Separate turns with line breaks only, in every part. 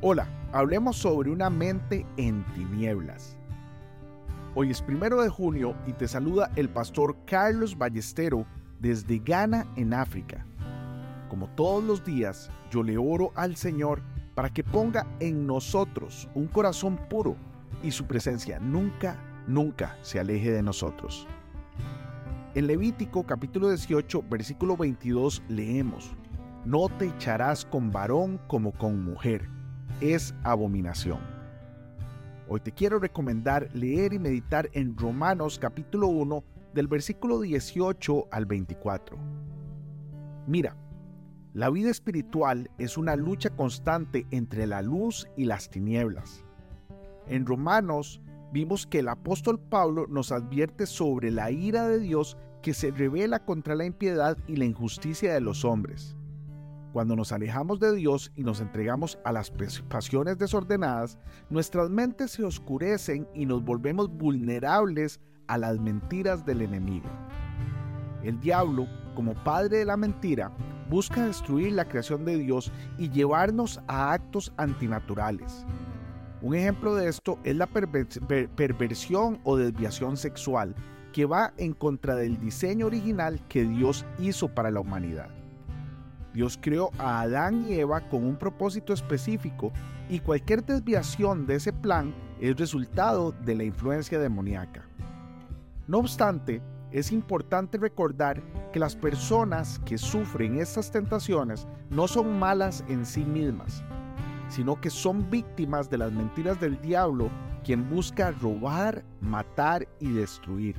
Hola, hablemos sobre una mente en tinieblas. Hoy es primero de junio y te saluda el pastor Carlos Ballestero desde Ghana, en África. Como todos los días, yo le oro al Señor para que ponga en nosotros un corazón puro y su presencia nunca, nunca se aleje de nosotros. En Levítico capítulo 18, versículo 22 leemos, No te echarás con varón como con mujer es abominación. Hoy te quiero recomendar leer y meditar en Romanos capítulo 1 del versículo 18 al 24. Mira, la vida espiritual es una lucha constante entre la luz y las tinieblas. En Romanos vimos que el apóstol Pablo nos advierte sobre la ira de Dios que se revela contra la impiedad y la injusticia de los hombres. Cuando nos alejamos de Dios y nos entregamos a las pasiones desordenadas, nuestras mentes se oscurecen y nos volvemos vulnerables a las mentiras del enemigo. El diablo, como padre de la mentira, busca destruir la creación de Dios y llevarnos a actos antinaturales. Un ejemplo de esto es la perversión o desviación sexual, que va en contra del diseño original que Dios hizo para la humanidad. Dios creó a Adán y Eva con un propósito específico y cualquier desviación de ese plan es resultado de la influencia demoníaca. No obstante, es importante recordar que las personas que sufren estas tentaciones no son malas en sí mismas, sino que son víctimas de las mentiras del diablo quien busca robar, matar y destruir.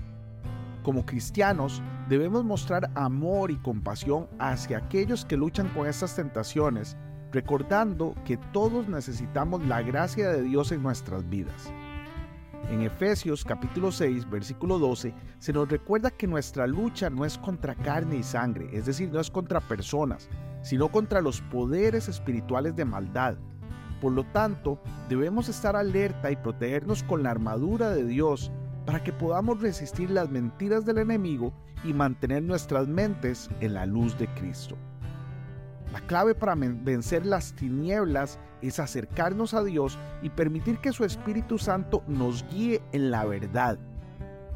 Como cristianos debemos mostrar amor y compasión hacia aquellos que luchan con estas tentaciones, recordando que todos necesitamos la gracia de Dios en nuestras vidas. En Efesios capítulo 6, versículo 12, se nos recuerda que nuestra lucha no es contra carne y sangre, es decir, no es contra personas, sino contra los poderes espirituales de maldad. Por lo tanto, debemos estar alerta y protegernos con la armadura de Dios para que podamos resistir las mentiras del enemigo y mantener nuestras mentes en la luz de Cristo. La clave para vencer las tinieblas es acercarnos a Dios y permitir que su Espíritu Santo nos guíe en la verdad.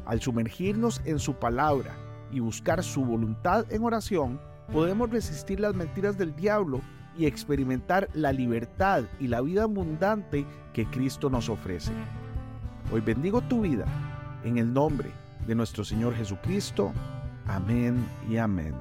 Al sumergirnos en su palabra y buscar su voluntad en oración, podemos resistir las mentiras del diablo y experimentar la libertad y la vida abundante que Cristo nos ofrece. Hoy bendigo tu vida en el nombre de nuestro Señor Jesucristo. Amén y amén.